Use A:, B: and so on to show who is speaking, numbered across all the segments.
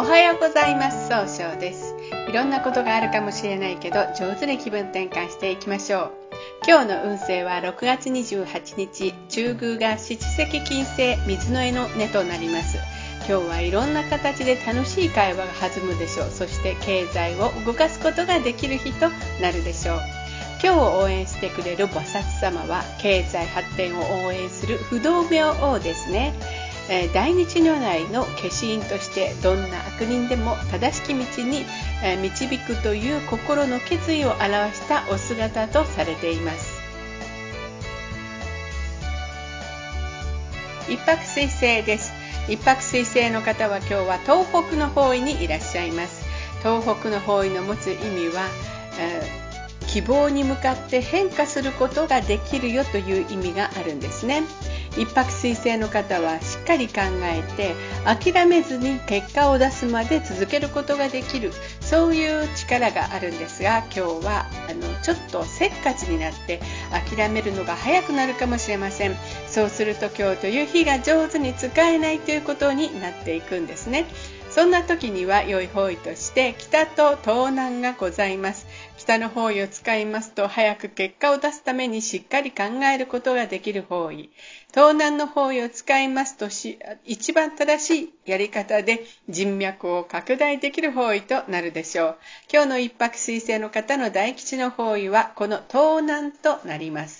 A: おはようございます。総称です。いろんなことがあるかもしれないけど上手に気分転換していきましょう。今日の運勢は6月28日中宮が七石金星水の絵の根となります。今日はいろんな形で楽しい会話が弾むでしょう。そして経済を動かすことができる日となるでしょう。今日を応援してくれる菩薩様は経済発展を応援する不動明王ですね。え大日如来の化身としてどんな悪人でも正しき道に、え導くという心の決意を表したお姿とされています。一泊水星です。一泊水星の方は今日は東北の方位にいらっしゃいます。東北の方位の持つ意味は、え希望に向かって変化することができるよという意味があるんですね。一泊水星の方はしっかり考えて諦めずに結果を出すまで続けることができる。そういう力があるんですが今日はあのちょっとせっかちになって諦めるのが早くなるかもしれません。そうすると今日という日が上手に使えないということになっていくんですね。そんな時には良い方位として北と東南がございます。北の方位を使いますと早く結果を出すためにしっかり考えることができる方位。東南の方位を使いますと一番正しいやり方で人脈を拡大できる方位となるでしょう。今日の一泊水星の方の大吉の方位はこの東南となります。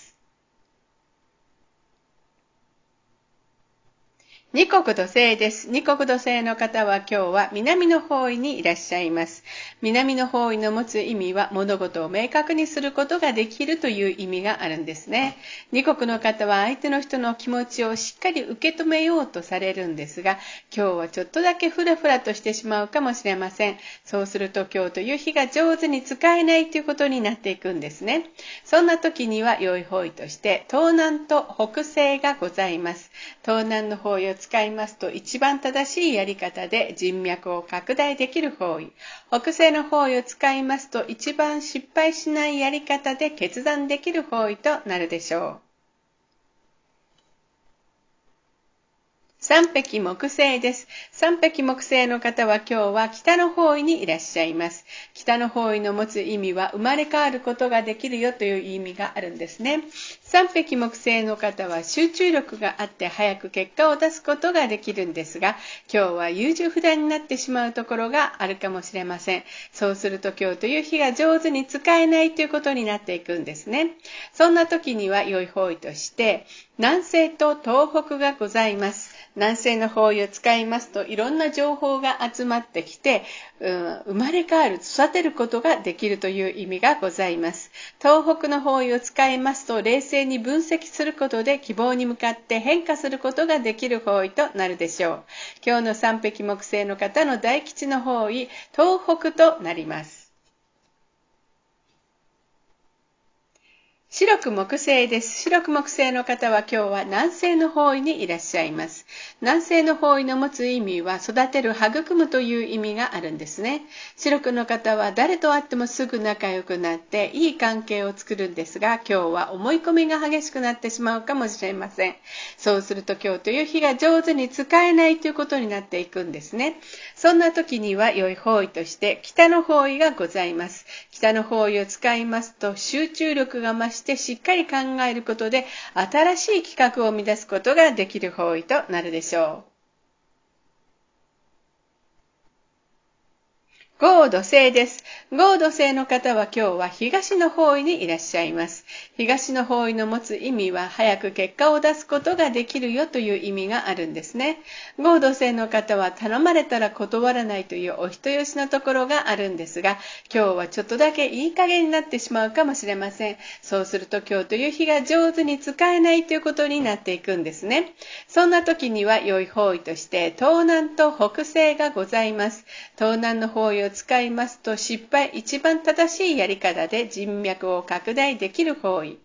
A: 二国土星です。二国土星の方は今日は南の方位にいらっしゃいます。南の方位の持つ意味は物事を明確にすることができるという意味があるんですね。二国の方は相手の人の気持ちをしっかり受け止めようとされるんですが、今日はちょっとだけフラフラとしてしまうかもしれません。そうすると今日という日が上手に使えないということになっていくんですね。そんな時には良い方位として東南と北西がございます。東南の方位使いますと一番正しいやり方で人脈を拡大できる方位。北西の方位を使いますと一番失敗しないやり方で決断できる方位となるでしょう。三匹木星です。三匹木星の方は今日は北の方位にいらっしゃいます。北の方位の持つ意味は生まれ変わることができるよという意味があるんですね。三匹木星の方は集中力があって早く結果を出すことができるんですが、今日は優柔不断になってしまうところがあるかもしれません。そうすると今日という日が上手に使えないということになっていくんですね。そんな時には良い方位として、南西と東北がございます。南西の方位を使いますといろんな情報が集まってきて、うん、生まれ変わる、育てることができるという意味がございます。東北の方位を使いますと冷静に分析することで希望に向かって変化することができる方位となるでしょう。今日の三匹木星の方の大吉の方位、東北となります。白く木星です。白く木星の方は今日は南西の方位にいらっしゃいます。南西の方位の持つ意味は育てる、育むという意味があるんですね。白くの方は誰と会ってもすぐ仲良くなっていい関係を作るんですが、今日は思い込みが激しくなってしまうかもしれません。そうすると今日という日が上手に使えないということになっていくんですね。そんな時には良い方位として北の方位がございます。北の方位を使いますと集中力が増ししてしっかり考えることで新しい企画を生み出すことができる方位となるでしょう。合土星です。合土星の方は今日は東の方位にいらっしゃいます。東の方位の持つ意味は早く結果を出すことができるよという意味があるんですね。合土星の方は頼まれたら断らないというお人よしのところがあるんですが、今日はちょっとだけいい加減になってしまうかもしれません。そうすると今日という日が上手に使えないということになっていくんですね。そんな時には良い方位として東南と北西がございます。東南の方位使いますと失敗一番正しいやり方で人脈を拡大できる方位。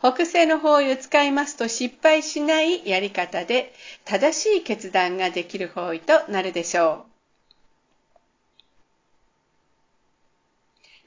A: 北西の方位を使いますと失敗しないやり方で正しい決断ができる方位となるでしょう。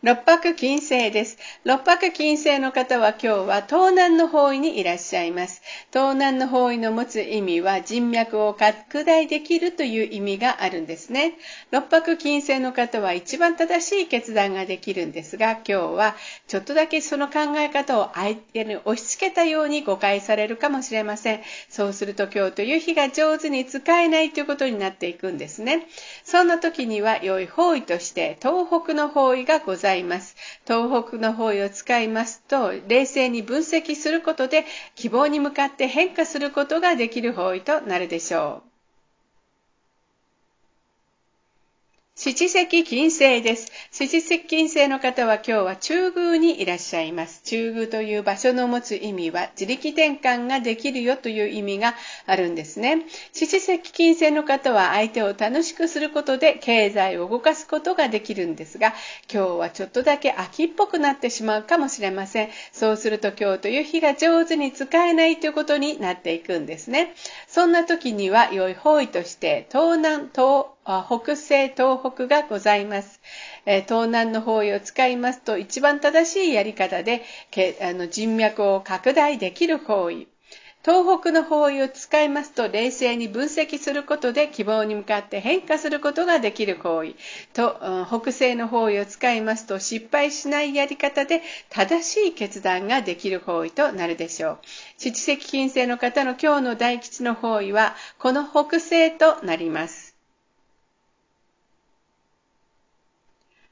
A: 六白金星です。六白金星の方は今日は東南の方位にいらっしゃいます。東南の方位の持つ意味は人脈を拡大できるという意味があるんですね。六白金星の方は一番正しい決断ができるんですが、今日はちょっとだけその考え方を相手に押し付けたように誤解されるかもしれません。そうすると今日という日が上手に使えないということになっていくんですね。そんな時には良い方位として東北の方位がございます。います。東北の方位を使いますと、冷静に分析することで希望に向かって変化することができる方位となるでしょう。七石金星です。七石金星の方は今日は中宮にいらっしゃいます。中宮という場所の持つ意味は自力転換ができるよという意味があるんですね。七石金星の方は相手を楽しくすることで経済を動かすことができるんですが、今日はちょっとだけ秋っぽくなってしまうかもしれません。そうすると今日という日が上手に使えないということになっていくんですね。そんな時には良い方位として東南、東北西、東北がございます。東南の方位を使いますと一番正しいやり方で人脈を拡大できる方位。東北の方位を使いますと冷静に分析することで希望に向かって変化することができる方位と北西の方位を使いますと失敗しないやり方で正しい決断ができる方位となるでしょう七石金星の方の今日の大吉の方位はこの北西となります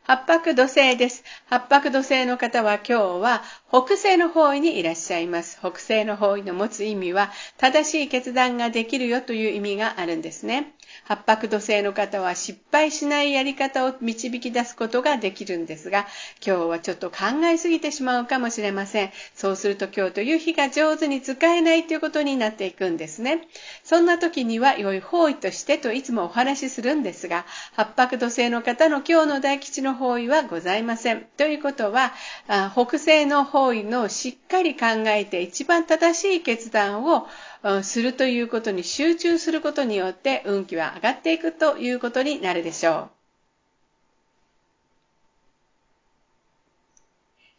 A: 八白土星です。八白土星の方は今日は北西の方位にいらっしゃいます。北西の方位の持つ意味は正しい決断ができるよという意味があるんですね。八白土星の方は失敗しないやり方を導き出すことができるんですが、今日はちょっと考えすぎてしまうかもしれません。そうすると今日という日が上手に使えないということになっていくんですね。そんな時には良い方位としてといつもお話しするんですが、八白土星の方の今日の大吉の方位はございません。ということは、北西の方位のしっかり考えて一番正しい決断をするということに集中することによって運気は上がっていくということになるでしょう。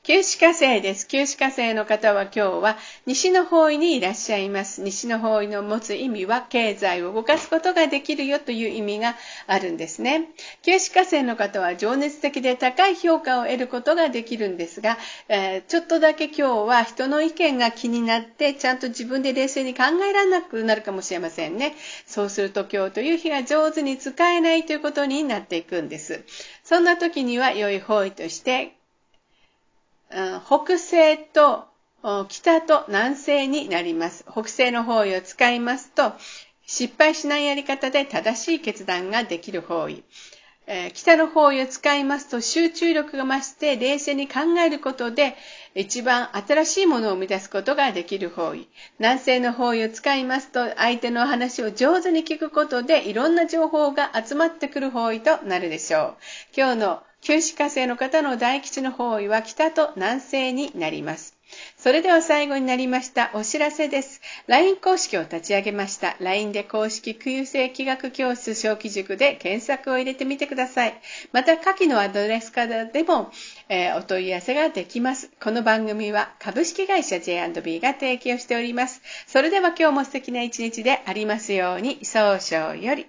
A: 九死火星です。九死火星の方は今日は西の方位にいらっしゃいます。西の方位の持つ意味は経済を動かすことができるよという意味があるんですね。九死火星の方は情熱的で高い評価を得ることができるんですが、えー、ちょっとだけ今日は人の意見が気になってちゃんと自分で冷静に考えられなくなるかもしれませんね。そうすると今日という日が上手に使えないということになっていくんです。そんな時には良い方位として北西と北と南西になります。北西の方位を使いますと、失敗しないやり方で正しい決断ができる方位。北の方位を使いますと集中力が増して冷静に考えることで一番新しいものを生み出すことができる方位。南西の方位を使いますと相手の話を上手に聞くことでいろんな情報が集まってくる方位となるでしょう。今日の九死火星の方の大吉の方位は北と南西になります。それでは最後になりましたお知らせです。LINE 公式を立ち上げました。LINE で公式空星気学教室小規塾で検索を入れてみてください。また下記のアドレスからでも、えー、お問い合わせができます。この番組は株式会社 J&B が提供しております。それでは今日も素敵な一日でありますように、早々より。